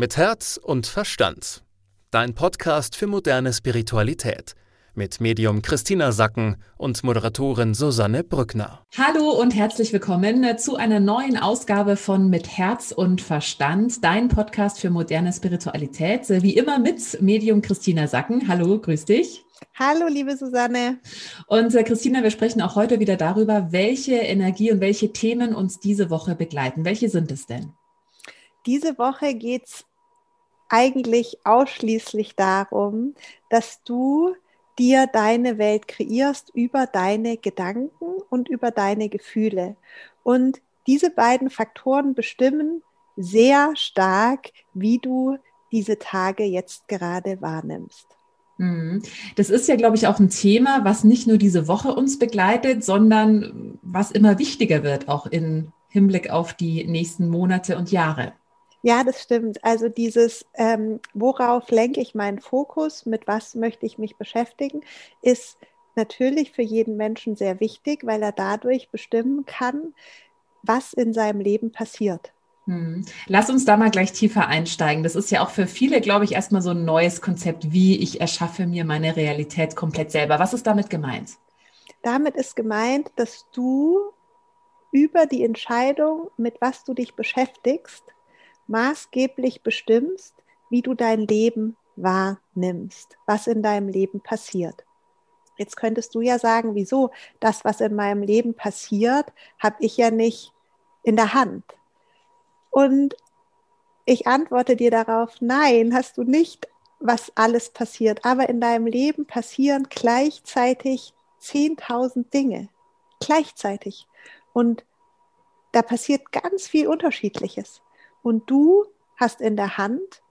Mit Herz und Verstand. Dein Podcast für moderne Spiritualität. Mit Medium Christina Sacken und Moderatorin Susanne Brückner. Hallo und herzlich willkommen zu einer neuen Ausgabe von Mit Herz und Verstand, dein Podcast für moderne Spiritualität. Wie immer mit Medium Christina Sacken. Hallo, grüß dich. Hallo, liebe Susanne. Und äh, Christina, wir sprechen auch heute wieder darüber, welche Energie und welche Themen uns diese Woche begleiten. Welche sind es denn? Diese Woche geht es eigentlich ausschließlich darum, dass du dir deine Welt kreierst über deine Gedanken und über deine Gefühle. Und diese beiden Faktoren bestimmen sehr stark, wie du diese Tage jetzt gerade wahrnimmst. Mhm. Das ist ja, glaube ich, auch ein Thema, was nicht nur diese Woche uns begleitet, sondern was immer wichtiger wird, auch im Hinblick auf die nächsten Monate und Jahre. Ja, das stimmt. Also dieses, ähm, worauf lenke ich meinen Fokus, mit was möchte ich mich beschäftigen, ist natürlich für jeden Menschen sehr wichtig, weil er dadurch bestimmen kann, was in seinem Leben passiert. Hm. Lass uns da mal gleich tiefer einsteigen. Das ist ja auch für viele, glaube ich, erstmal so ein neues Konzept, wie ich erschaffe mir meine Realität komplett selber. Was ist damit gemeint? Damit ist gemeint, dass du über die Entscheidung, mit was du dich beschäftigst, maßgeblich bestimmst, wie du dein Leben wahrnimmst, was in deinem Leben passiert. Jetzt könntest du ja sagen, wieso das, was in meinem Leben passiert, habe ich ja nicht in der Hand. Und ich antworte dir darauf, nein, hast du nicht, was alles passiert. Aber in deinem Leben passieren gleichzeitig 10.000 Dinge. Gleichzeitig. Und da passiert ganz viel Unterschiedliches. Und du hast in der Hand,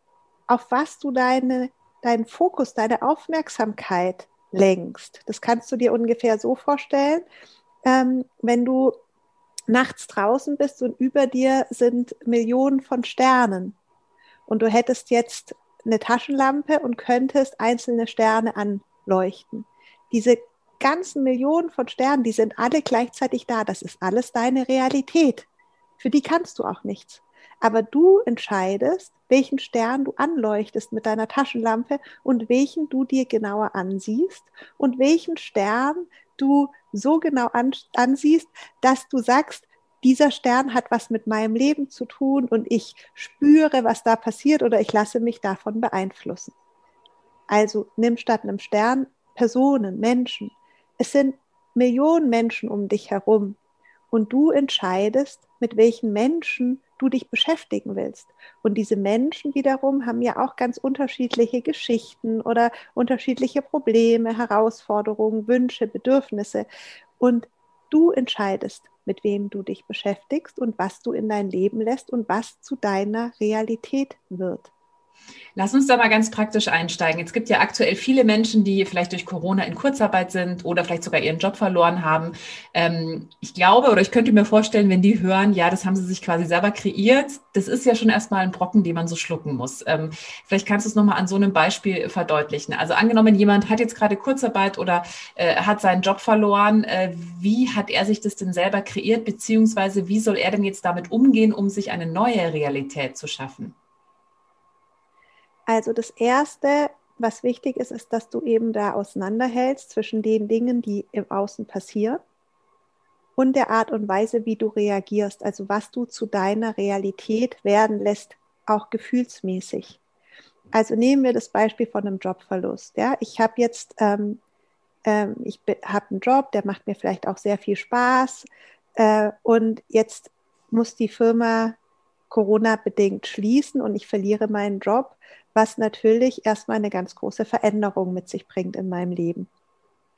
auf was du deine, deinen Fokus, deine Aufmerksamkeit lenkst. Das kannst du dir ungefähr so vorstellen, ähm, wenn du nachts draußen bist und über dir sind Millionen von Sternen und du hättest jetzt eine Taschenlampe und könntest einzelne Sterne anleuchten. Diese ganzen Millionen von Sternen, die sind alle gleichzeitig da. Das ist alles deine Realität. Für die kannst du auch nichts. Aber du entscheidest, welchen Stern du anleuchtest mit deiner Taschenlampe und welchen du dir genauer ansiehst und welchen Stern du so genau an, ansiehst, dass du sagst, dieser Stern hat was mit meinem Leben zu tun und ich spüre, was da passiert oder ich lasse mich davon beeinflussen. Also nimm statt einem Stern Personen, Menschen. Es sind Millionen Menschen um dich herum und du entscheidest, mit welchen Menschen du dich beschäftigen willst. Und diese Menschen wiederum haben ja auch ganz unterschiedliche Geschichten oder unterschiedliche Probleme, Herausforderungen, Wünsche, Bedürfnisse. Und du entscheidest, mit wem du dich beschäftigst und was du in dein Leben lässt und was zu deiner Realität wird. Lass uns da mal ganz praktisch einsteigen. Es gibt ja aktuell viele Menschen, die vielleicht durch Corona in Kurzarbeit sind oder vielleicht sogar ihren Job verloren haben. Ähm, ich glaube oder ich könnte mir vorstellen, wenn die hören, ja, das haben sie sich quasi selber kreiert, das ist ja schon erstmal ein Brocken, den man so schlucken muss. Ähm, vielleicht kannst du es nochmal an so einem Beispiel verdeutlichen. Also angenommen, jemand hat jetzt gerade Kurzarbeit oder äh, hat seinen Job verloren. Äh, wie hat er sich das denn selber kreiert, beziehungsweise wie soll er denn jetzt damit umgehen, um sich eine neue Realität zu schaffen? Also das Erste, was wichtig ist, ist, dass du eben da auseinanderhältst zwischen den Dingen, die im Außen passieren und der Art und Weise, wie du reagierst, also was du zu deiner Realität werden lässt, auch gefühlsmäßig. Also nehmen wir das Beispiel von einem Jobverlust. Ja, ich habe jetzt, ähm, ähm, ich habe einen Job, der macht mir vielleicht auch sehr viel Spaß äh, und jetzt muss die Firma Corona-bedingt schließen und ich verliere meinen Job was natürlich erstmal eine ganz große Veränderung mit sich bringt in meinem Leben.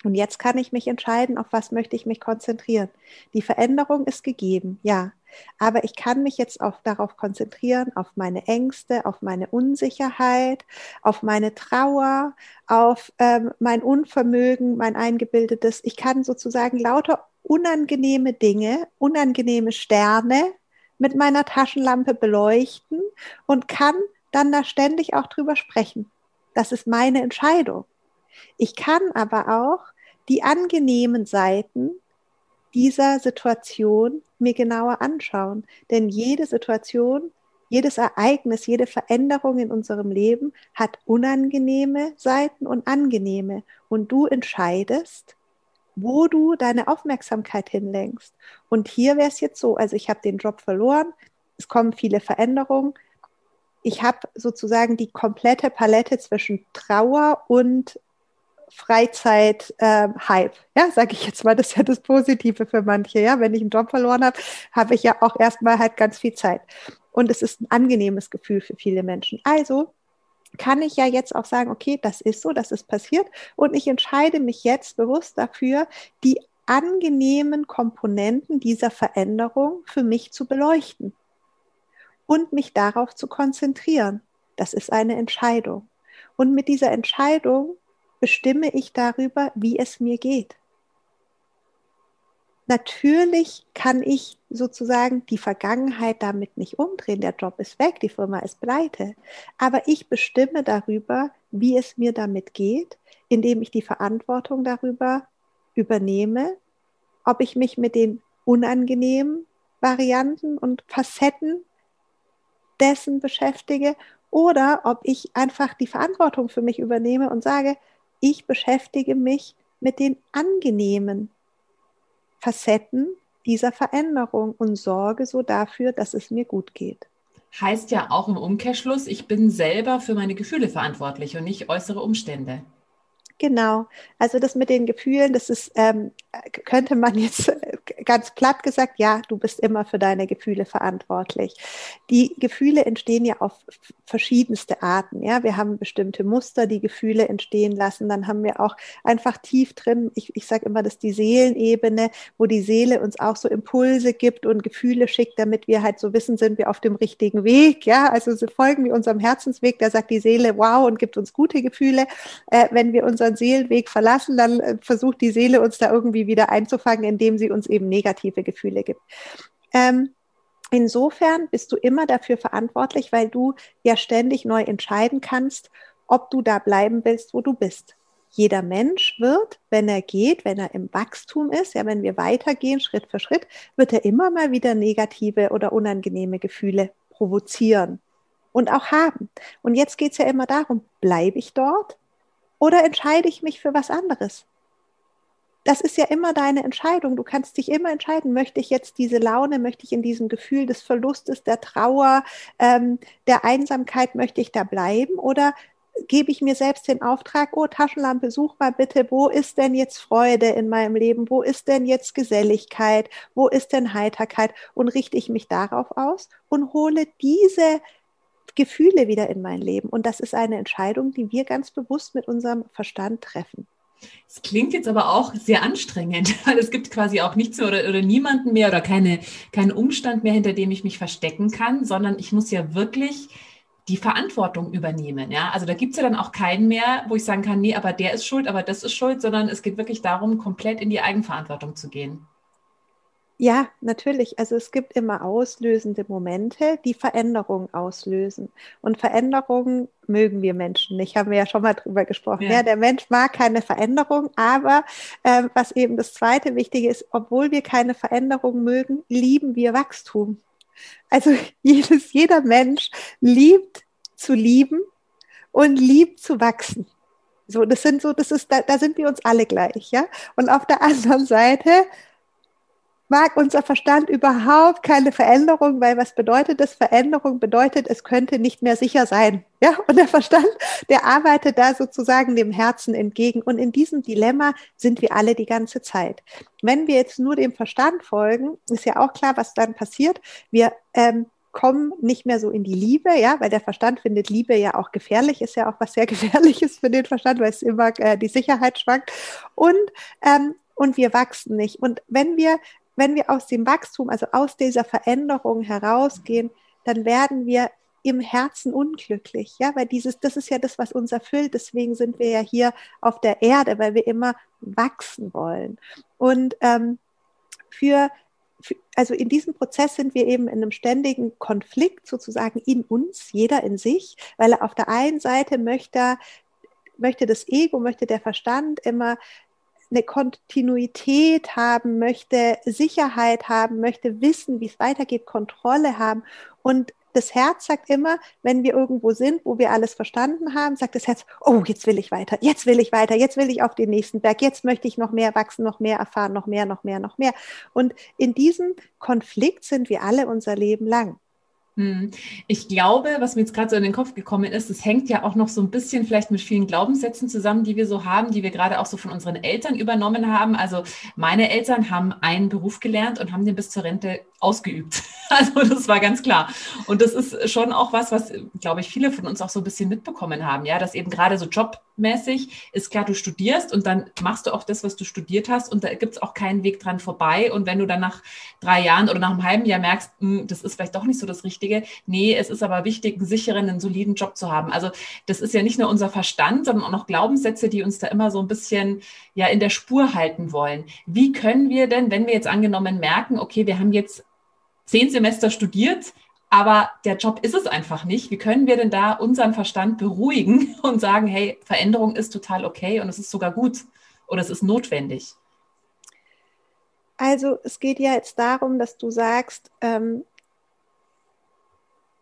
Und jetzt kann ich mich entscheiden, auf was möchte ich mich konzentrieren. Die Veränderung ist gegeben, ja. Aber ich kann mich jetzt auch darauf konzentrieren, auf meine Ängste, auf meine Unsicherheit, auf meine Trauer, auf ähm, mein Unvermögen, mein eingebildetes. Ich kann sozusagen lauter unangenehme Dinge, unangenehme Sterne mit meiner Taschenlampe beleuchten und kann dann da ständig auch drüber sprechen. Das ist meine Entscheidung. Ich kann aber auch die angenehmen Seiten dieser Situation mir genauer anschauen. Denn jede Situation jedes Ereignis, jede Veränderung in unserem Leben hat unangenehme Seiten und angenehme. Und du entscheidest, wo du deine Aufmerksamkeit hinlenkst. Und hier wäre es jetzt so, also ich habe den Job verloren, es kommen viele Veränderungen. Ich habe sozusagen die komplette Palette zwischen Trauer und Freizeit-Hype. Ähm, ja, sage ich jetzt mal, das ist ja das Positive für manche. Ja, wenn ich einen Job verloren habe, habe ich ja auch erstmal halt ganz viel Zeit. Und es ist ein angenehmes Gefühl für viele Menschen. Also kann ich ja jetzt auch sagen, okay, das ist so, das ist passiert. Und ich entscheide mich jetzt bewusst dafür, die angenehmen Komponenten dieser Veränderung für mich zu beleuchten und mich darauf zu konzentrieren. Das ist eine Entscheidung. Und mit dieser Entscheidung bestimme ich darüber, wie es mir geht. Natürlich kann ich sozusagen die Vergangenheit damit nicht umdrehen. Der Job ist weg, die Firma ist pleite. Aber ich bestimme darüber, wie es mir damit geht, indem ich die Verantwortung darüber übernehme, ob ich mich mit den unangenehmen Varianten und Facetten dessen beschäftige oder ob ich einfach die Verantwortung für mich übernehme und sage, ich beschäftige mich mit den angenehmen Facetten dieser Veränderung und sorge so dafür, dass es mir gut geht. Heißt ja auch im Umkehrschluss, ich bin selber für meine Gefühle verantwortlich und nicht äußere Umstände. Genau. Also das mit den Gefühlen, das ist, ähm, könnte man jetzt ganz platt gesagt, ja, du bist immer für deine Gefühle verantwortlich. Die Gefühle entstehen ja auf verschiedenste Arten. Ja, wir haben bestimmte Muster, die Gefühle entstehen lassen. Dann haben wir auch einfach tief drin, ich, ich sage immer, dass die Seelenebene, wo die Seele uns auch so Impulse gibt und Gefühle schickt, damit wir halt so wissen, sind wir auf dem richtigen Weg. Ja, also so folgen wir unserem Herzensweg, da sagt die Seele, wow, und gibt uns gute Gefühle. Äh, wenn wir unseren Seelenweg verlassen, dann äh, versucht die Seele uns da irgendwie wieder einzufangen, indem sie uns eben negative Gefühle gibt. Ähm, insofern bist du immer dafür verantwortlich, weil du ja ständig neu entscheiden kannst, ob du da bleiben willst, wo du bist. Jeder Mensch wird, wenn er geht, wenn er im Wachstum ist, ja, wenn wir weitergehen, Schritt für Schritt, wird er immer mal wieder negative oder unangenehme Gefühle provozieren und auch haben. Und jetzt geht es ja immer darum, bleibe ich dort oder entscheide ich mich für was anderes? Das ist ja immer deine Entscheidung. Du kannst dich immer entscheiden, möchte ich jetzt diese Laune, möchte ich in diesem Gefühl des Verlustes, der Trauer, ähm, der Einsamkeit, möchte ich da bleiben oder gebe ich mir selbst den Auftrag, oh Taschenlampe, such mal bitte, wo ist denn jetzt Freude in meinem Leben, wo ist denn jetzt Geselligkeit, wo ist denn Heiterkeit und richte ich mich darauf aus und hole diese Gefühle wieder in mein Leben. Und das ist eine Entscheidung, die wir ganz bewusst mit unserem Verstand treffen. Es klingt jetzt aber auch sehr anstrengend, weil es gibt quasi auch nichts mehr oder, oder niemanden mehr oder keine, keinen Umstand mehr, hinter dem ich mich verstecken kann, sondern ich muss ja wirklich die Verantwortung übernehmen. Ja? Also da gibt es ja dann auch keinen mehr, wo ich sagen kann, nee, aber der ist schuld, aber das ist schuld, sondern es geht wirklich darum, komplett in die Eigenverantwortung zu gehen. Ja, natürlich. Also es gibt immer auslösende Momente, die Veränderungen auslösen. Und Veränderungen mögen wir Menschen nicht, haben wir ja schon mal drüber gesprochen. Ja, ja der Mensch mag keine Veränderung, aber äh, was eben das zweite Wichtige ist, obwohl wir keine Veränderung mögen, lieben wir Wachstum. Also jedes, jeder Mensch liebt zu lieben und liebt zu wachsen. So, das sind so, das ist, da, da sind wir uns alle gleich, ja. Und auf der anderen Seite mag unser Verstand überhaupt keine Veränderung, weil was bedeutet das? Veränderung bedeutet, es könnte nicht mehr sicher sein. Ja, und der Verstand, der arbeitet da sozusagen dem Herzen entgegen. Und in diesem Dilemma sind wir alle die ganze Zeit. Wenn wir jetzt nur dem Verstand folgen, ist ja auch klar, was dann passiert. Wir ähm, kommen nicht mehr so in die Liebe, ja, weil der Verstand findet Liebe ja auch gefährlich, ist ja auch was sehr gefährliches für den Verstand, weil es immer äh, die Sicherheit schwankt. Und ähm, und wir wachsen nicht. Und wenn wir wenn wir aus dem Wachstum, also aus dieser Veränderung herausgehen, dann werden wir im Herzen unglücklich, ja, weil dieses, das ist ja das, was uns erfüllt. Deswegen sind wir ja hier auf der Erde, weil wir immer wachsen wollen. Und ähm, für, für, also in diesem Prozess sind wir eben in einem ständigen Konflikt sozusagen in uns, jeder in sich, weil er auf der einen Seite möchte, möchte das Ego, möchte der Verstand immer eine Kontinuität haben möchte, Sicherheit haben möchte, wissen, wie es weitergeht, Kontrolle haben. Und das Herz sagt immer, wenn wir irgendwo sind, wo wir alles verstanden haben, sagt das Herz, oh, jetzt will ich weiter, jetzt will ich weiter, jetzt will ich auf den nächsten Berg, jetzt möchte ich noch mehr wachsen, noch mehr erfahren, noch mehr, noch mehr, noch mehr. Und in diesem Konflikt sind wir alle unser Leben lang. Hm. Ich glaube, was mir jetzt gerade so in den Kopf gekommen ist, es hängt ja auch noch so ein bisschen vielleicht mit vielen Glaubenssätzen zusammen, die wir so haben, die wir gerade auch so von unseren Eltern übernommen haben. Also meine Eltern haben einen Beruf gelernt und haben den bis zur Rente ausgeübt. Also das war ganz klar. Und das ist schon auch was, was, glaube ich, viele von uns auch so ein bisschen mitbekommen haben, ja, dass eben gerade so jobmäßig ist klar, du studierst und dann machst du auch das, was du studiert hast und da gibt es auch keinen Weg dran vorbei. Und wenn du dann nach drei Jahren oder nach einem halben Jahr merkst, mh, hm, das ist vielleicht doch nicht so das Richtige, nee, es ist aber wichtig, einen sicheren, einen soliden Job zu haben. Also das ist ja nicht nur unser Verstand, sondern auch noch Glaubenssätze, die uns da immer so ein bisschen ja in der Spur halten wollen. Wie können wir denn, wenn wir jetzt angenommen merken, okay, wir haben jetzt zehn Semester studiert, aber der Job ist es einfach nicht. Wie können wir denn da unseren Verstand beruhigen und sagen, hey, Veränderung ist total okay und es ist sogar gut oder es ist notwendig? Also es geht ja jetzt darum, dass du sagst, ähm,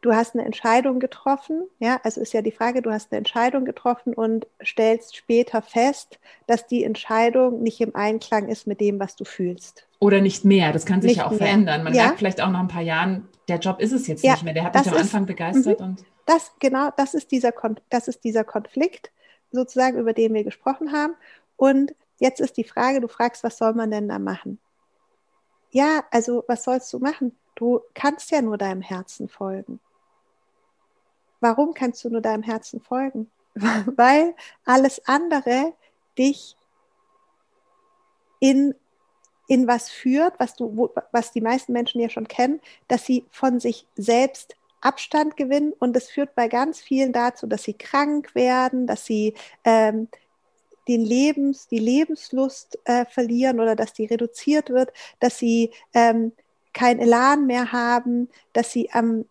du hast eine Entscheidung getroffen, ja, also ist ja die Frage, du hast eine Entscheidung getroffen und stellst später fest, dass die Entscheidung nicht im Einklang ist mit dem, was du fühlst. Oder nicht mehr, das kann sich nicht ja auch mehr. verändern. Man ja. merkt vielleicht auch nach ein paar Jahren, der Job ist es jetzt ja, nicht mehr, der hat mich am Anfang begeistert. Mhm. und das, genau, das ist, dieser, das ist dieser Konflikt, sozusagen, über den wir gesprochen haben. Und jetzt ist die Frage, du fragst, was soll man denn da machen? Ja, also was sollst du machen? Du kannst ja nur deinem Herzen folgen. Warum kannst du nur deinem Herzen folgen? Weil alles andere dich in, in was führt, was, du, wo, was die meisten Menschen ja schon kennen, dass sie von sich selbst Abstand gewinnen und es führt bei ganz vielen dazu, dass sie krank werden, dass sie ähm, den Lebens, die Lebenslust äh, verlieren oder dass die reduziert wird, dass sie ähm, kein Elan mehr haben, dass sie am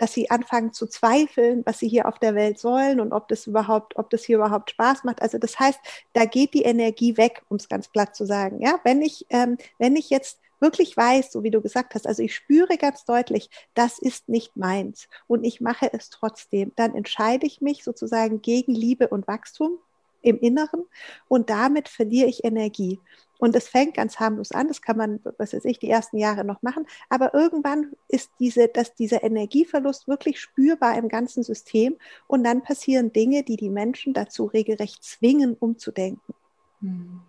dass sie anfangen zu zweifeln, was sie hier auf der Welt sollen und ob das überhaupt, ob das hier überhaupt Spaß macht. Also das heißt, da geht die Energie weg, um es ganz platt zu sagen. Ja, wenn ich, ähm, wenn ich jetzt wirklich weiß, so wie du gesagt hast, also ich spüre ganz deutlich, das ist nicht meins und ich mache es trotzdem, dann entscheide ich mich sozusagen gegen Liebe und Wachstum im Inneren und damit verliere ich Energie. Und es fängt ganz harmlos an, das kann man, was weiß ich, die ersten Jahre noch machen, aber irgendwann ist diese, dass dieser Energieverlust wirklich spürbar im ganzen System und dann passieren Dinge, die die Menschen dazu regelrecht zwingen, umzudenken. Hm.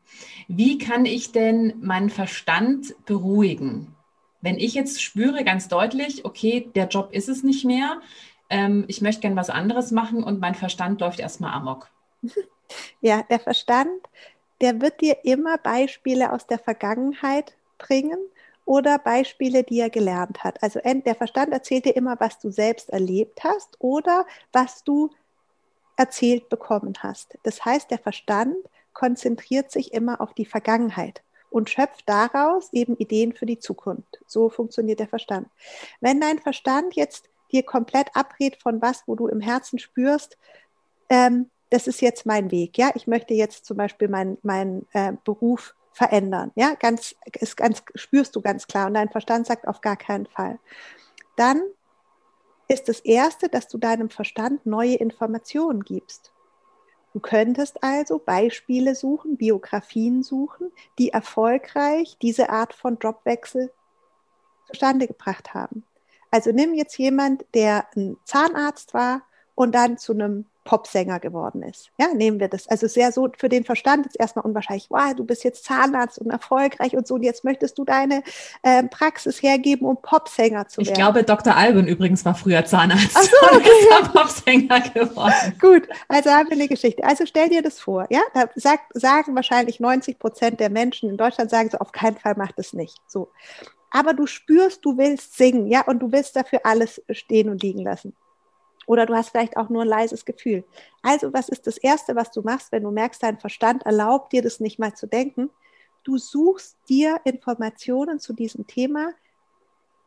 Wie kann ich denn meinen Verstand beruhigen? Wenn ich jetzt spüre ganz deutlich, okay, der Job ist es nicht mehr, ähm, ich möchte gern was anderes machen und mein Verstand läuft erstmal amok. Ja, der Verstand, der wird dir immer Beispiele aus der Vergangenheit bringen oder Beispiele, die er gelernt hat. Also der Verstand erzählt dir immer, was du selbst erlebt hast oder was du erzählt bekommen hast. Das heißt, der Verstand konzentriert sich immer auf die Vergangenheit und schöpft daraus eben Ideen für die Zukunft. So funktioniert der Verstand. Wenn dein Verstand jetzt dir komplett abrät von was, wo du im Herzen spürst, ähm, das ist jetzt mein Weg. Ja, ich möchte jetzt zum Beispiel meinen mein, äh, Beruf verändern. Ja, ganz, ist ganz, spürst du ganz klar und dein Verstand sagt auf gar keinen Fall. Dann ist das Erste, dass du deinem Verstand neue Informationen gibst. Du könntest also Beispiele suchen, Biografien suchen, die erfolgreich diese Art von Jobwechsel zustande gebracht haben. Also nimm jetzt jemand, der ein Zahnarzt war und dann zu einem Popsänger geworden ist. Ja, nehmen wir das. Also sehr so für den Verstand ist erstmal unwahrscheinlich, wow, du bist jetzt Zahnarzt und erfolgreich und so und jetzt möchtest du deine äh, Praxis hergeben, um Popsänger zu werden. Ich glaube, Dr. Albin übrigens war früher Zahnarzt Ach so, okay. und ist Popsänger geworden. Gut, also haben wir eine Geschichte. Also stell dir das vor, ja, da sagt, sagen wahrscheinlich 90 Prozent der Menschen in Deutschland sagen so, auf keinen Fall macht es nicht. So. Aber du spürst, du willst singen, ja, und du willst dafür alles stehen und liegen lassen. Oder du hast vielleicht auch nur ein leises Gefühl. Also, was ist das Erste, was du machst, wenn du merkst, dein Verstand erlaubt dir das nicht mal zu denken? Du suchst dir Informationen zu diesem Thema,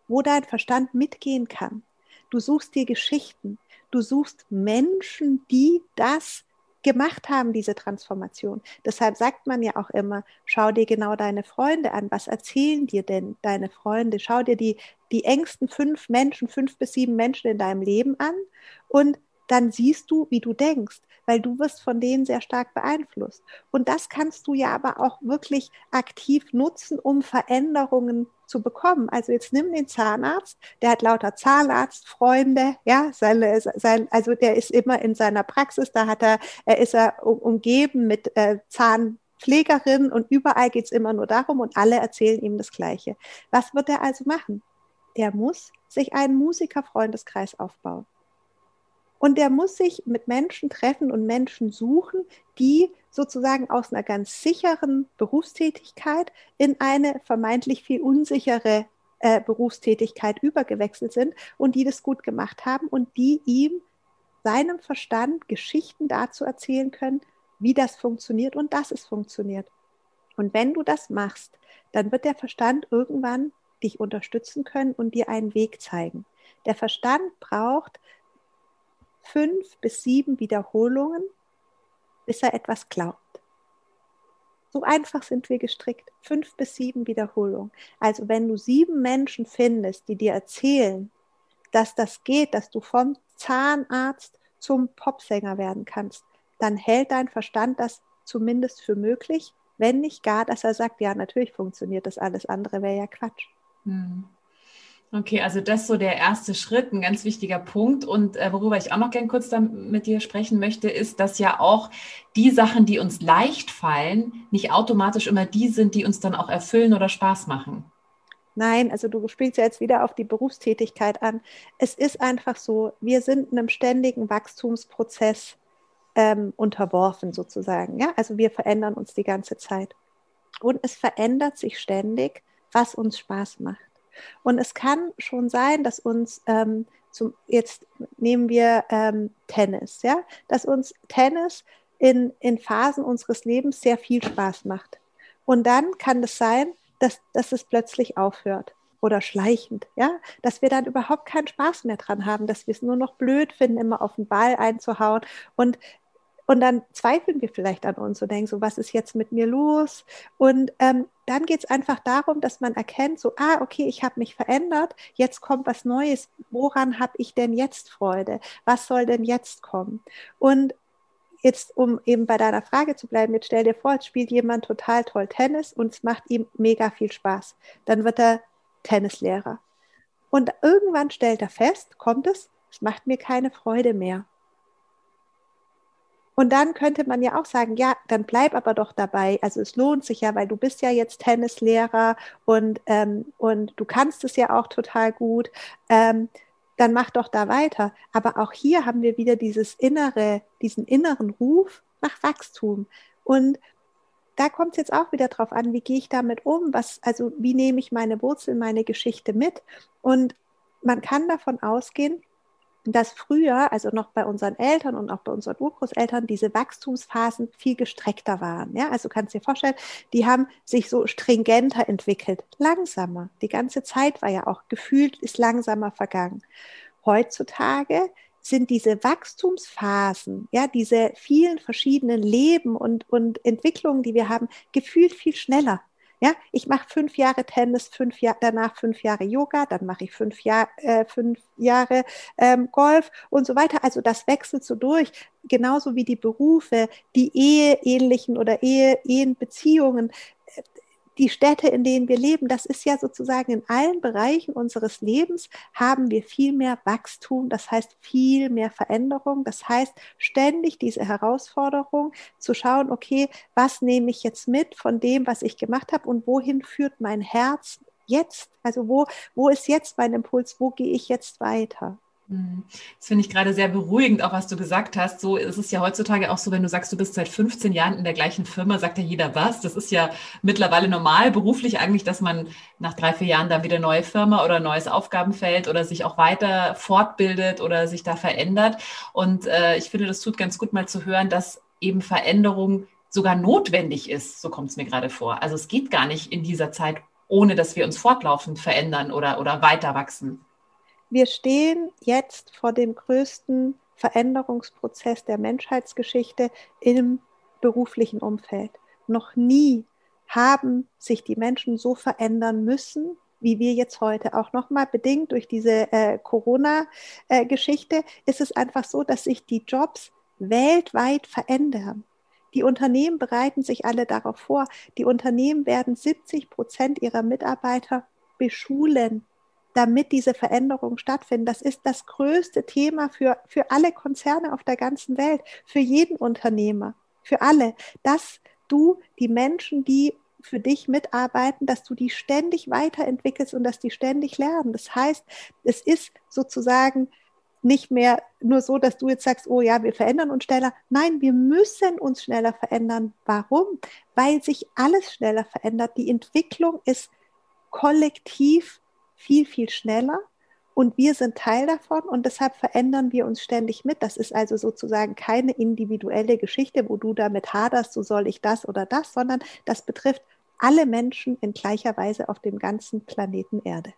wo dein Verstand mitgehen kann. Du suchst dir Geschichten. Du suchst Menschen, die das gemacht haben, diese Transformation. Deshalb sagt man ja auch immer, schau dir genau deine Freunde an. Was erzählen dir denn deine Freunde? Schau dir die, die engsten fünf Menschen, fünf bis sieben Menschen in deinem Leben an und dann siehst du, wie du denkst, weil du wirst von denen sehr stark beeinflusst. Und das kannst du ja aber auch wirklich aktiv nutzen, um Veränderungen zu bekommen. Also jetzt nimm den Zahnarzt, der hat lauter Zahnarztfreunde, ja, seine, sein, also der ist immer in seiner Praxis, da hat er, er ist er umgeben mit äh, Zahnpflegerinnen und überall geht es immer nur darum und alle erzählen ihm das Gleiche. Was wird er also machen? Der muss sich einen Musikerfreundeskreis aufbauen. Und der muss sich mit Menschen treffen und Menschen suchen, die sozusagen aus einer ganz sicheren Berufstätigkeit in eine vermeintlich viel unsichere äh, Berufstätigkeit übergewechselt sind und die das gut gemacht haben und die ihm seinem Verstand Geschichten dazu erzählen können, wie das funktioniert und dass es funktioniert. Und wenn du das machst, dann wird der Verstand irgendwann dich unterstützen können und dir einen Weg zeigen. Der Verstand braucht fünf bis sieben Wiederholungen, bis er etwas glaubt. So einfach sind wir gestrickt. Fünf bis sieben Wiederholungen. Also wenn du sieben Menschen findest, die dir erzählen, dass das geht, dass du vom Zahnarzt zum Popsänger werden kannst, dann hält dein Verstand das zumindest für möglich, wenn nicht gar, dass er sagt, ja, natürlich funktioniert das, alles andere wäre ja Quatsch. Hm. Okay, also das ist so der erste Schritt, ein ganz wichtiger Punkt. Und äh, worüber ich auch noch gern kurz mit dir sprechen möchte, ist, dass ja auch die Sachen, die uns leicht fallen, nicht automatisch immer die sind, die uns dann auch erfüllen oder Spaß machen. Nein, also du spielst ja jetzt wieder auf die Berufstätigkeit an. Es ist einfach so, wir sind einem ständigen Wachstumsprozess ähm, unterworfen sozusagen. Ja? Also wir verändern uns die ganze Zeit. Und es verändert sich ständig, was uns Spaß macht. Und es kann schon sein, dass uns ähm, zum, jetzt nehmen wir ähm, Tennis, ja, dass uns Tennis in, in Phasen unseres Lebens sehr viel Spaß macht. Und dann kann es sein, dass, dass es plötzlich aufhört oder schleichend, ja, dass wir dann überhaupt keinen Spaß mehr dran haben, dass wir es nur noch blöd finden, immer auf den Ball einzuhauen. Und und dann zweifeln wir vielleicht an uns und denken so, was ist jetzt mit mir los? Und ähm, dann geht es einfach darum, dass man erkennt, so, ah, okay, ich habe mich verändert, jetzt kommt was Neues. Woran habe ich denn jetzt Freude? Was soll denn jetzt kommen? Und jetzt, um eben bei deiner Frage zu bleiben, jetzt stell dir vor, jetzt spielt jemand total toll Tennis und es macht ihm mega viel Spaß. Dann wird er Tennislehrer. Und irgendwann stellt er fest, kommt es, es macht mir keine Freude mehr. Und dann könnte man ja auch sagen, ja, dann bleib aber doch dabei. Also es lohnt sich ja, weil du bist ja jetzt Tennislehrer und, ähm, und du kannst es ja auch total gut. Ähm, dann mach doch da weiter. Aber auch hier haben wir wieder dieses innere, diesen inneren Ruf nach Wachstum. Und da kommt es jetzt auch wieder drauf an, wie gehe ich damit um? Was, also wie nehme ich meine Wurzeln, meine Geschichte mit? Und man kann davon ausgehen, dass früher, also noch bei unseren Eltern und auch bei unseren Urgroßeltern, diese Wachstumsphasen viel gestreckter waren. Ja, also kannst dir vorstellen, die haben sich so stringenter entwickelt, langsamer. Die ganze Zeit war ja auch gefühlt, ist langsamer vergangen. Heutzutage sind diese Wachstumsphasen, ja, diese vielen verschiedenen Leben und, und Entwicklungen, die wir haben, gefühlt viel schneller. Ja, ich mache fünf Jahre Tennis, fünf Jahr, danach fünf Jahre Yoga, dann mache ich fünf, Jahr, äh, fünf Jahre ähm, Golf und so weiter. Also das wechselt so durch, genauso wie die Berufe, die Eheähnlichen oder Ehe, Ehenbeziehungen die Städte, in denen wir leben, das ist ja sozusagen in allen Bereichen unseres Lebens haben wir viel mehr Wachstum, das heißt viel mehr Veränderung, das heißt ständig diese Herausforderung zu schauen, okay, was nehme ich jetzt mit von dem, was ich gemacht habe und wohin führt mein Herz jetzt? Also wo, wo ist jetzt mein Impuls? Wo gehe ich jetzt weiter? Mhm. Das finde ich gerade sehr beruhigend, auch was du gesagt hast. So ist es ja heutzutage auch so, wenn du sagst, du bist seit 15 Jahren in der gleichen Firma, sagt ja jeder was. Das ist ja mittlerweile normal beruflich eigentlich, dass man nach drei, vier Jahren dann wieder neue Firma oder neues Aufgabenfeld oder sich auch weiter fortbildet oder sich da verändert. Und äh, ich finde, das tut ganz gut mal zu hören, dass eben Veränderung sogar notwendig ist. So kommt es mir gerade vor. Also es geht gar nicht in dieser Zeit, ohne dass wir uns fortlaufend verändern oder, oder weiter wachsen wir stehen jetzt vor dem größten Veränderungsprozess der Menschheitsgeschichte im beruflichen Umfeld. Noch nie haben sich die Menschen so verändern müssen wie wir jetzt heute auch nochmal bedingt durch diese äh, Corona-Geschichte, ist es einfach so, dass sich die Jobs weltweit verändern. Die Unternehmen bereiten sich alle darauf vor. Die Unternehmen werden 70 Prozent ihrer Mitarbeiter beschulen, damit diese Veränderungen stattfinden. Das ist das größte Thema für, für alle Konzerne auf der ganzen Welt, für jeden Unternehmer, für alle, dass du die Menschen, die für dich mitarbeiten, dass du die ständig weiterentwickelst und dass die ständig lernen. Das heißt, es ist sozusagen nicht mehr nur so, dass du jetzt sagst, oh ja, wir verändern uns schneller. Nein, wir müssen uns schneller verändern. Warum? Weil sich alles schneller verändert. Die Entwicklung ist kollektiv viel, viel schneller und wir sind Teil davon und deshalb verändern wir uns ständig mit. Das ist also sozusagen keine individuelle Geschichte, wo du damit haderst, so soll ich das oder das, sondern das betrifft alle Menschen in gleicher Weise auf dem ganzen Planeten Erde.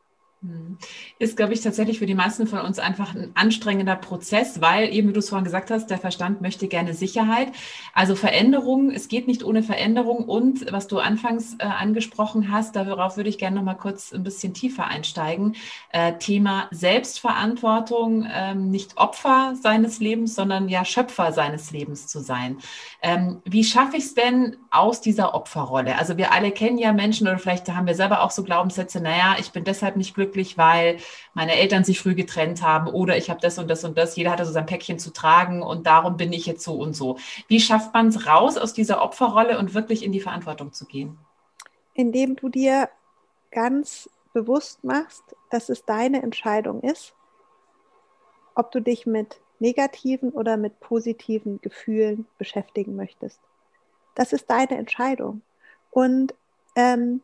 Hm. Ist, glaube ich, tatsächlich für die meisten von uns einfach ein anstrengender Prozess, weil eben, wie du es vorhin gesagt hast, der Verstand möchte gerne Sicherheit. Also Veränderung, es geht nicht ohne Veränderung. Und was du anfangs äh, angesprochen hast, darauf würde ich gerne noch mal kurz ein bisschen tiefer einsteigen. Äh, Thema Selbstverantwortung, ähm, nicht Opfer seines Lebens, sondern ja Schöpfer seines Lebens zu sein. Ähm, wie schaffe ich es denn aus dieser Opferrolle? Also wir alle kennen ja Menschen oder vielleicht haben wir selber auch so Glaubenssätze, naja, ich bin deshalb nicht glücklich, glücklich, weil meine Eltern sich früh getrennt haben oder ich habe das und das und das. Jeder hatte so sein Päckchen zu tragen und darum bin ich jetzt so und so. Wie schafft man es raus aus dieser Opferrolle und wirklich in die Verantwortung zu gehen? Indem du dir ganz bewusst machst, dass es deine Entscheidung ist, ob du dich mit negativen oder mit positiven Gefühlen beschäftigen möchtest. Das ist deine Entscheidung. Und ähm,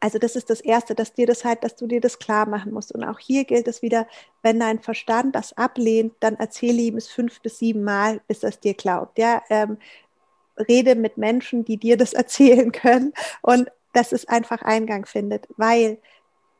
also das ist das Erste, dass dir das halt, dass du dir das klar machen musst. Und auch hier gilt es wieder, wenn dein Verstand das ablehnt, dann erzähle ihm es fünf bis sieben Mal, bis er es dir glaubt. Ja, ähm, rede mit Menschen, die dir das erzählen können und dass es einfach Eingang findet, weil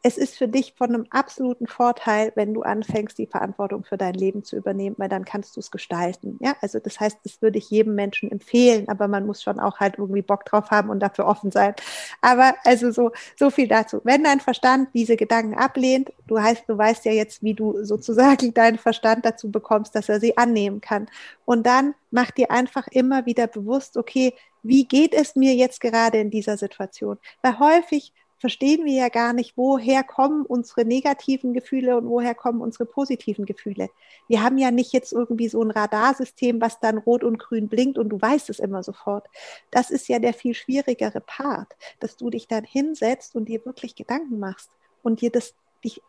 es ist für dich von einem absoluten Vorteil, wenn du anfängst, die Verantwortung für dein Leben zu übernehmen, weil dann kannst du es gestalten. Ja, also das heißt, das würde ich jedem Menschen empfehlen, aber man muss schon auch halt irgendwie Bock drauf haben und dafür offen sein. Aber also so, so viel dazu. Wenn dein Verstand diese Gedanken ablehnt, du heißt, du weißt ja jetzt, wie du sozusagen deinen Verstand dazu bekommst, dass er sie annehmen kann. Und dann mach dir einfach immer wieder bewusst, okay, wie geht es mir jetzt gerade in dieser Situation? Weil häufig verstehen wir ja gar nicht, woher kommen unsere negativen Gefühle und woher kommen unsere positiven Gefühle. Wir haben ja nicht jetzt irgendwie so ein Radarsystem, was dann rot und grün blinkt und du weißt es immer sofort. Das ist ja der viel schwierigere Part, dass du dich dann hinsetzt und dir wirklich Gedanken machst und dir das dich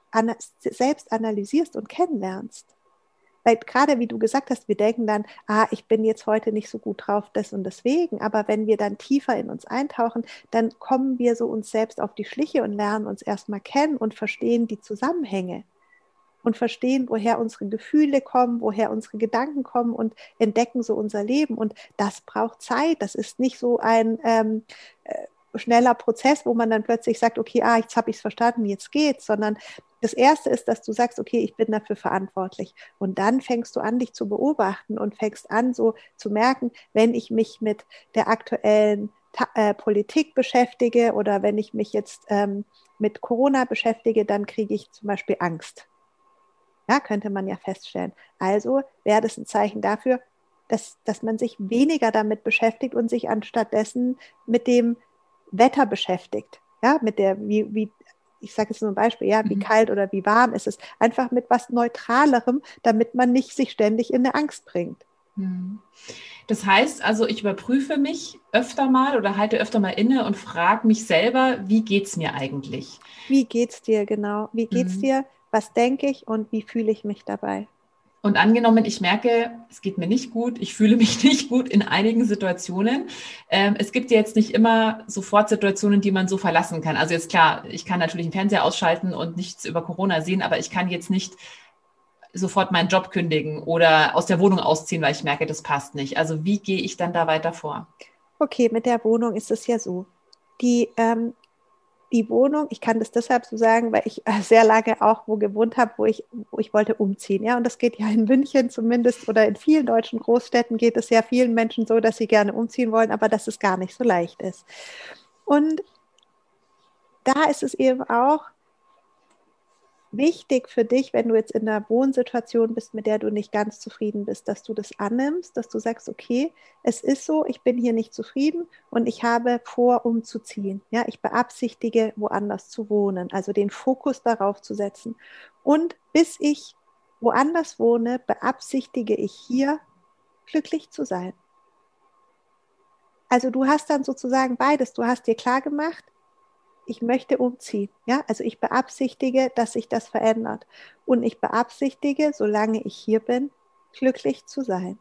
selbst analysierst und kennenlernst weil gerade wie du gesagt hast, wir denken dann, ah, ich bin jetzt heute nicht so gut drauf, das und deswegen. Aber wenn wir dann tiefer in uns eintauchen, dann kommen wir so uns selbst auf die Schliche und lernen uns erstmal kennen und verstehen die Zusammenhänge und verstehen, woher unsere Gefühle kommen, woher unsere Gedanken kommen und entdecken so unser Leben. Und das braucht Zeit. Das ist nicht so ein ähm, äh, schneller Prozess, wo man dann plötzlich sagt, okay, ah, jetzt habe ich es verstanden, jetzt geht's, sondern das erste ist, dass du sagst, okay, ich bin dafür verantwortlich. Und dann fängst du an, dich zu beobachten und fängst an, so zu merken, wenn ich mich mit der aktuellen äh, Politik beschäftige oder wenn ich mich jetzt ähm, mit Corona beschäftige, dann kriege ich zum Beispiel Angst. Ja, könnte man ja feststellen. Also wäre das ein Zeichen dafür, dass, dass man sich weniger damit beschäftigt und sich anstattdessen mit dem Wetter beschäftigt. Ja, mit der, wie, wie ich sage jetzt nur ein Beispiel, ja, wie mhm. kalt oder wie warm ist es, einfach mit was Neutralerem, damit man nicht sich ständig in eine Angst bringt. Mhm. Das heißt also, ich überprüfe mich öfter mal oder halte öfter mal inne und frage mich selber, wie geht es mir eigentlich? Wie geht es dir genau? Wie geht's mhm. dir? Was denke ich und wie fühle ich mich dabei? Und angenommen, ich merke, es geht mir nicht gut, ich fühle mich nicht gut in einigen Situationen. Ähm, es gibt ja jetzt nicht immer sofort Situationen, die man so verlassen kann. Also jetzt klar, ich kann natürlich den Fernseher ausschalten und nichts über Corona sehen, aber ich kann jetzt nicht sofort meinen Job kündigen oder aus der Wohnung ausziehen, weil ich merke, das passt nicht. Also wie gehe ich dann da weiter vor? Okay, mit der Wohnung ist es ja so. Die ähm, die Wohnung, ich kann das deshalb so sagen, weil ich äh, sehr lange auch wo gewohnt habe, wo ich, wo ich wollte umziehen. Ja, und das geht ja in München zumindest oder in vielen deutschen Großstädten geht es ja vielen Menschen so, dass sie gerne umziehen wollen, aber dass es gar nicht so leicht ist. Und da ist es eben auch, wichtig für dich, wenn du jetzt in einer Wohnsituation bist, mit der du nicht ganz zufrieden bist, dass du das annimmst, dass du sagst, okay, es ist so, ich bin hier nicht zufrieden und ich habe vor, umzuziehen. Ja, ich beabsichtige, woanders zu wohnen, also den Fokus darauf zu setzen. Und bis ich woanders wohne, beabsichtige ich hier glücklich zu sein. Also du hast dann sozusagen beides. Du hast dir klar gemacht, ich möchte umziehen. Ja, also ich beabsichtige, dass sich das verändert. Und ich beabsichtige, solange ich hier bin, glücklich zu sein.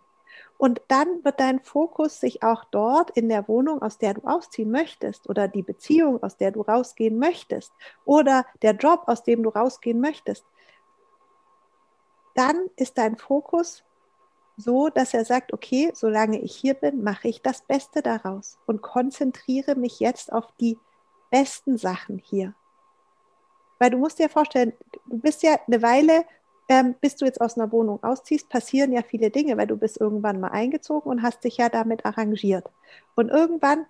Und dann wird dein Fokus sich auch dort in der Wohnung, aus der du ausziehen möchtest, oder die Beziehung, aus der du rausgehen möchtest, oder der Job, aus dem du rausgehen möchtest, dann ist dein Fokus so, dass er sagt, okay, solange ich hier bin, mache ich das Beste daraus und konzentriere mich jetzt auf die besten Sachen hier. Weil du musst dir vorstellen, du bist ja eine Weile, ähm, bis du jetzt aus einer Wohnung ausziehst, passieren ja viele Dinge, weil du bist irgendwann mal eingezogen und hast dich ja damit arrangiert. Und irgendwann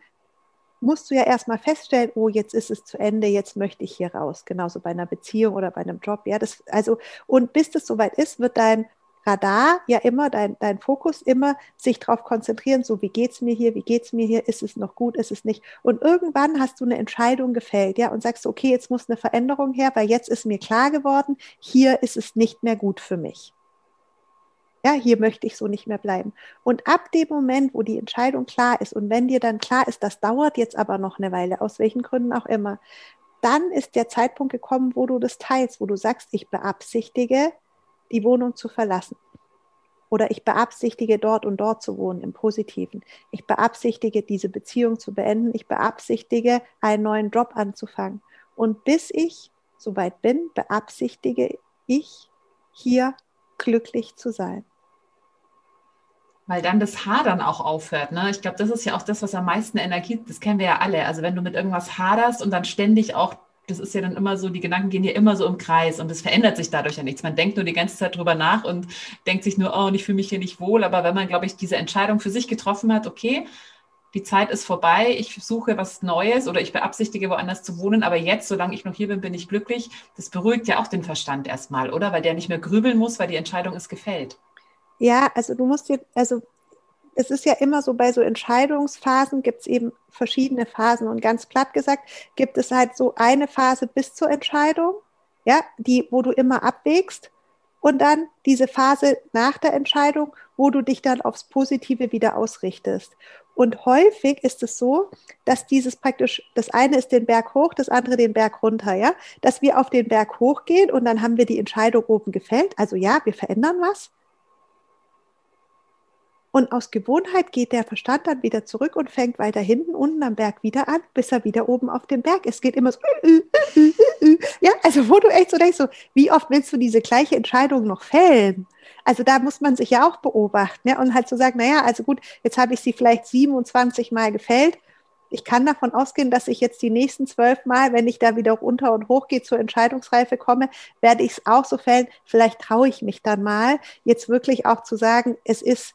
musst du ja erstmal feststellen, oh, jetzt ist es zu Ende, jetzt möchte ich hier raus. Genauso bei einer Beziehung oder bei einem Job. Ja, das, also, und bis das soweit ist, wird dein Radar ja immer, dein, dein Fokus immer sich darauf konzentrieren, so wie geht es mir hier, wie geht es mir hier, ist es noch gut, ist es nicht. Und irgendwann hast du eine Entscheidung gefällt, ja, und sagst, okay, jetzt muss eine Veränderung her, weil jetzt ist mir klar geworden, hier ist es nicht mehr gut für mich. Ja, hier möchte ich so nicht mehr bleiben. Und ab dem Moment, wo die Entscheidung klar ist und wenn dir dann klar ist, das dauert jetzt aber noch eine Weile, aus welchen Gründen auch immer, dann ist der Zeitpunkt gekommen, wo du das teilst, wo du sagst, ich beabsichtige, die Wohnung zu verlassen. Oder ich beabsichtige, dort und dort zu wohnen, im Positiven. Ich beabsichtige, diese Beziehung zu beenden. Ich beabsichtige, einen neuen Job anzufangen. Und bis ich soweit bin, beabsichtige ich, hier glücklich zu sein. Weil dann das Hadern auch aufhört. Ne? Ich glaube, das ist ja auch das, was am meisten Energie, das kennen wir ja alle. Also wenn du mit irgendwas haderst und dann ständig auch das ist ja dann immer so, die Gedanken gehen ja immer so im Kreis und es verändert sich dadurch ja nichts. Man denkt nur die ganze Zeit drüber nach und denkt sich nur, oh, und ich fühle mich hier nicht wohl. Aber wenn man, glaube ich, diese Entscheidung für sich getroffen hat, okay, die Zeit ist vorbei, ich suche was Neues oder ich beabsichtige, woanders zu wohnen, aber jetzt, solange ich noch hier bin, bin ich glücklich. Das beruhigt ja auch den Verstand erstmal, oder? Weil der nicht mehr grübeln muss, weil die Entscheidung ist gefällt. Ja, also du musst dir, also es ist ja immer so, bei so Entscheidungsphasen gibt es eben verschiedene Phasen. Und ganz platt gesagt, gibt es halt so eine Phase bis zur Entscheidung, ja, die, wo du immer abwägst. Und dann diese Phase nach der Entscheidung, wo du dich dann aufs Positive wieder ausrichtest. Und häufig ist es so, dass dieses praktisch, das eine ist den Berg hoch, das andere den Berg runter, ja, dass wir auf den Berg hochgehen und dann haben wir die Entscheidung oben gefällt. Also ja, wir verändern was. Und aus Gewohnheit geht der Verstand dann wieder zurück und fängt weiter hinten unten am Berg wieder an, bis er wieder oben auf dem Berg ist. Es geht immer so, ja, also wo du echt so denkst, so, wie oft willst du diese gleiche Entscheidung noch fällen? Also da muss man sich ja auch beobachten ja, und halt so sagen, naja, also gut, jetzt habe ich sie vielleicht 27 Mal gefällt. Ich kann davon ausgehen, dass ich jetzt die nächsten zwölf Mal, wenn ich da wieder runter und hoch gehe zur Entscheidungsreife komme, werde ich es auch so fällen. Vielleicht traue ich mich dann mal, jetzt wirklich auch zu sagen, es ist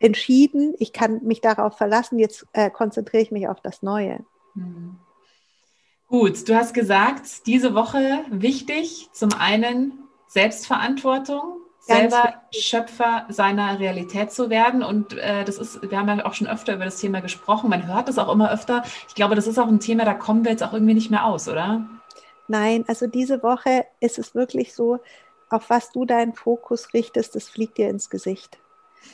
entschieden, ich kann mich darauf verlassen, jetzt äh, konzentriere ich mich auf das Neue. Mhm. Gut, du hast gesagt, diese Woche wichtig, zum einen Selbstverantwortung, Ganz selber wichtig. Schöpfer seiner Realität zu werden. Und äh, das ist, wir haben ja auch schon öfter über das Thema gesprochen, man hört es auch immer öfter. Ich glaube, das ist auch ein Thema, da kommen wir jetzt auch irgendwie nicht mehr aus, oder? Nein, also diese Woche ist es wirklich so, auf was du deinen Fokus richtest, das fliegt dir ins Gesicht.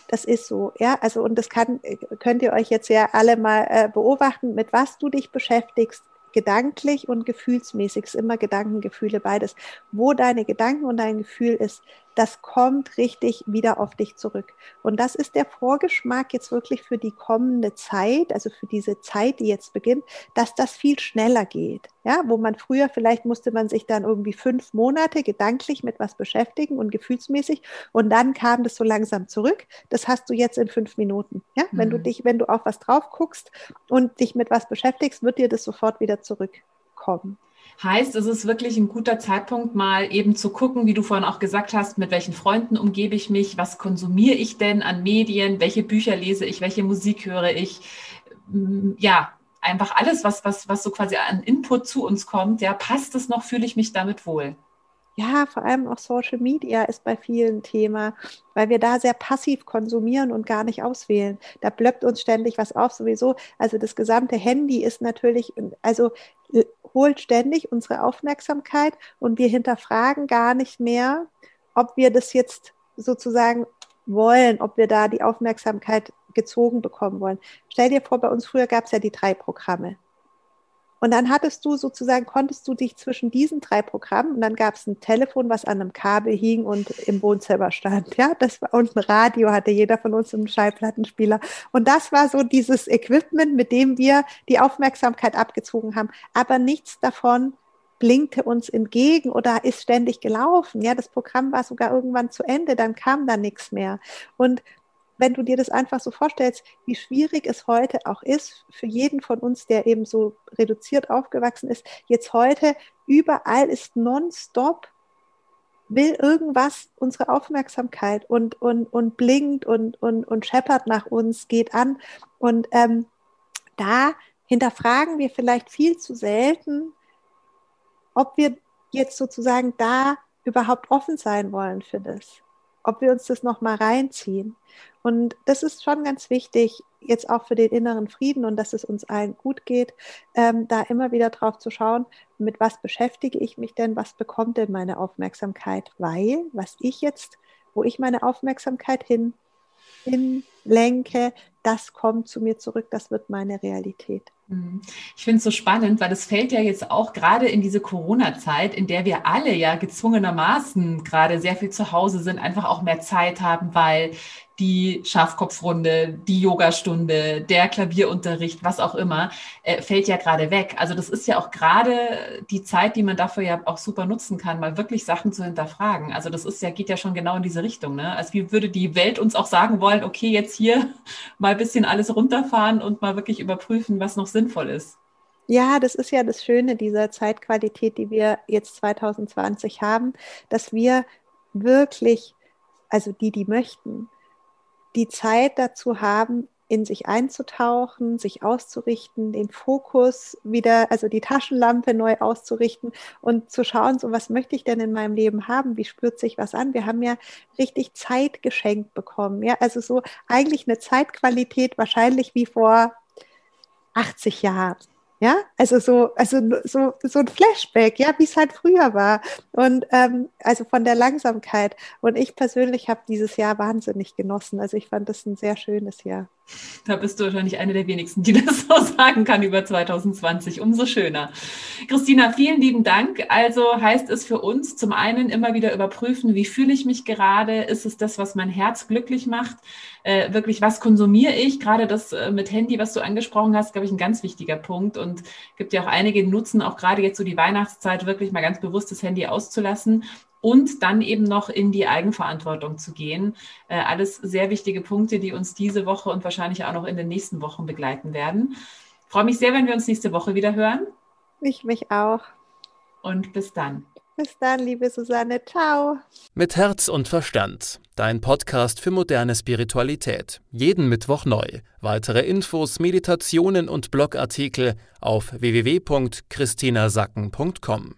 Das ist so, ja. Also, und das kann, könnt ihr euch jetzt ja alle mal äh, beobachten, mit was du dich beschäftigst, gedanklich und gefühlsmäßig, ist immer Gedanken, Gefühle, beides. Wo deine Gedanken und dein Gefühl ist, das kommt richtig wieder auf dich zurück. Und das ist der Vorgeschmack jetzt wirklich für die kommende Zeit, also für diese Zeit, die jetzt beginnt, dass das viel schneller geht. Ja, wo man früher vielleicht musste man sich dann irgendwie fünf Monate gedanklich mit was beschäftigen und gefühlsmäßig und dann kam das so langsam zurück. Das hast du jetzt in fünf Minuten. Ja, mhm. wenn du mhm. dich, wenn du auf was drauf guckst und dich mit was beschäftigst, wird dir das sofort wieder zurückkommen. Heißt, es ist wirklich ein guter Zeitpunkt, mal eben zu gucken, wie du vorhin auch gesagt hast, mit welchen Freunden umgebe ich mich, was konsumiere ich denn an Medien, welche Bücher lese ich, welche Musik höre ich. Mm, ja, einfach alles, was, was, was so quasi an Input zu uns kommt, ja, passt es noch, fühle ich mich damit wohl. Ja, vor allem auch Social Media ist bei vielen Thema, weil wir da sehr passiv konsumieren und gar nicht auswählen. Da blöppt uns ständig was auf, sowieso. Also das gesamte Handy ist natürlich, also äh, holt ständig unsere Aufmerksamkeit und wir hinterfragen gar nicht mehr, ob wir das jetzt sozusagen wollen, ob wir da die Aufmerksamkeit gezogen bekommen wollen. Stell dir vor, bei uns früher gab es ja die drei Programme. Und dann hattest du sozusagen, konntest du dich zwischen diesen drei Programmen und dann gab es ein Telefon, was an einem Kabel hing und im Wohnzimmer stand. Ja, das war und ein Radio hatte jeder von uns einen Schallplattenspieler. Und das war so dieses Equipment, mit dem wir die Aufmerksamkeit abgezogen haben. Aber nichts davon blinkte uns entgegen oder ist ständig gelaufen. Ja, das Programm war sogar irgendwann zu Ende, dann kam da nichts mehr. Und wenn du dir das einfach so vorstellst, wie schwierig es heute auch ist, für jeden von uns, der eben so reduziert aufgewachsen ist, jetzt heute überall ist nonstop, will irgendwas unsere Aufmerksamkeit und, und, und blinkt und, und, und scheppert nach uns, geht an. Und ähm, da hinterfragen wir vielleicht viel zu selten, ob wir jetzt sozusagen da überhaupt offen sein wollen für das ob wir uns das nochmal reinziehen. Und das ist schon ganz wichtig, jetzt auch für den inneren Frieden und dass es uns allen gut geht, ähm, da immer wieder drauf zu schauen, mit was beschäftige ich mich denn, was bekommt denn meine Aufmerksamkeit, weil was ich jetzt, wo ich meine Aufmerksamkeit hin, hinlenke, das kommt zu mir zurück, das wird meine Realität. Mhm. Ich finde es so spannend, weil es fällt ja jetzt auch gerade in diese Corona-Zeit, in der wir alle ja gezwungenermaßen gerade sehr viel zu Hause sind, einfach auch mehr Zeit haben, weil die Schafkopfrunde, die Yogastunde, der Klavierunterricht, was auch immer, äh, fällt ja gerade weg. Also das ist ja auch gerade die Zeit, die man dafür ja auch super nutzen kann, mal wirklich Sachen zu hinterfragen. Also das ist ja, geht ja schon genau in diese Richtung. Ne? Als wie würde die Welt uns auch sagen wollen, okay, jetzt hier mal ein bisschen alles runterfahren und mal wirklich überprüfen, was noch sinnvoll ist. Ja, das ist ja das Schöne dieser Zeitqualität, die wir jetzt 2020 haben, dass wir wirklich, also die, die möchten, die Zeit dazu haben, in sich einzutauchen, sich auszurichten, den Fokus wieder, also die Taschenlampe neu auszurichten und zu schauen, so was möchte ich denn in meinem Leben haben? Wie spürt sich was an? Wir haben ja richtig Zeit geschenkt bekommen. Ja, also so eigentlich eine Zeitqualität wahrscheinlich wie vor 80 Jahren. Ja, also so, also so, so ein Flashback, ja, wie es halt früher war. Und ähm, also von der Langsamkeit. Und ich persönlich habe dieses Jahr wahnsinnig genossen. Also ich fand das ein sehr schönes Jahr. Da bist du wahrscheinlich eine der wenigsten, die das so sagen kann über 2020. Umso schöner. Christina, vielen lieben Dank. Also heißt es für uns zum einen immer wieder überprüfen, wie fühle ich mich gerade? Ist es das, was mein Herz glücklich macht? Äh, wirklich, was konsumiere ich? Gerade das äh, mit Handy, was du angesprochen hast, glaube ich, ein ganz wichtiger Punkt. Und gibt ja auch einige, nutzen auch gerade jetzt so die Weihnachtszeit wirklich mal ganz bewusst das Handy auszulassen und dann eben noch in die Eigenverantwortung zu gehen. Äh, alles sehr wichtige Punkte, die uns diese Woche und wahrscheinlich auch noch in den nächsten Wochen begleiten werden. Ich freue mich sehr, wenn wir uns nächste Woche wieder hören. Ich mich auch. Und bis dann. Bis dann, liebe Susanne. Ciao. Mit Herz und Verstand. Dein Podcast für moderne Spiritualität. Jeden Mittwoch neu. Weitere Infos, Meditationen und Blogartikel auf www.christinasacken.com.